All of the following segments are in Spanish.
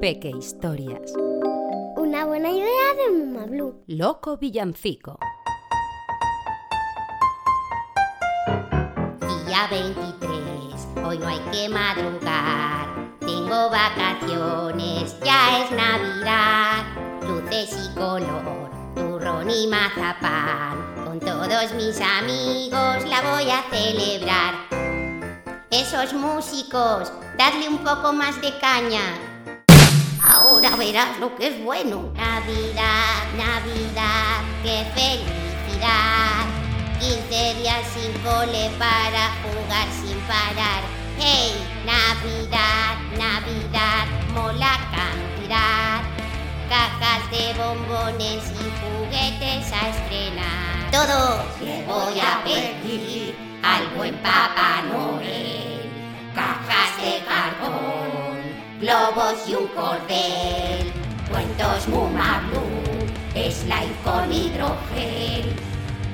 Peque Historias. Una buena idea de Muma Blue. Loco Villancico. Día 23, hoy no hay que madrugar. Tengo vacaciones, ya es Navidad. Luces y color, turrón y mazapán. Con todos mis amigos la voy a celebrar. Esos músicos, dadle un poco más de caña. Ahora verás lo que es bueno. Navidad, Navidad, qué felicidad. 15 días sin cole para jugar sin parar. Hey, Navidad, Navidad, mola cantidad. Cajas de bombones y juguetes a estrenar. Todos le voy a pedir al buen Papá Noel. Y un cordel. Cuentos Muma Blue, slime con hidrogel.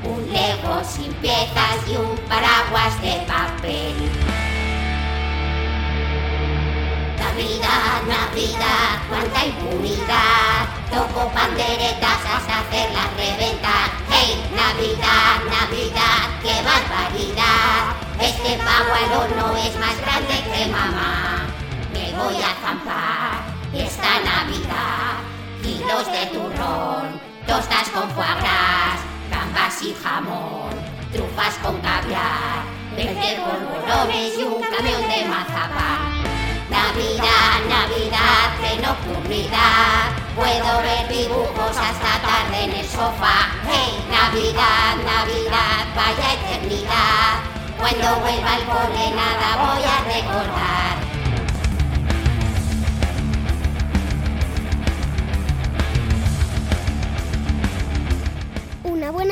Un Lego sin piezas y un paraguas de papel. Navidad, Navidad, cuánta impunidad. Toco panderetas hasta hacerlas reventar. Hey, Navidad, Navidad, qué barbaridad. Este pavo al es más grande que mamá. Voy a zampar esta Navidad. Kilos de turrón, tostas con foie gras, gambas y jamón, trufas con caviar, 20 polvorones y un camión de mazapán. Navidad, Navidad, qué nocturnidad. Puedo ver dibujos hasta tarde en el sofá. Hey, Navidad, Navidad, vaya eternidad. Cuando vuelva al cole nada voy a recordar.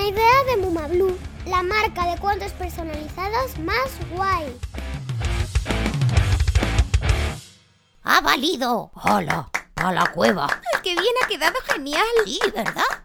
Buena idea de Muma Blue. La marca de cuentos personalizados más guay. ¡Ha valido! ¡Hola! ¡A la cueva! ¡Qué bien ha quedado genial! Sí, ¿verdad?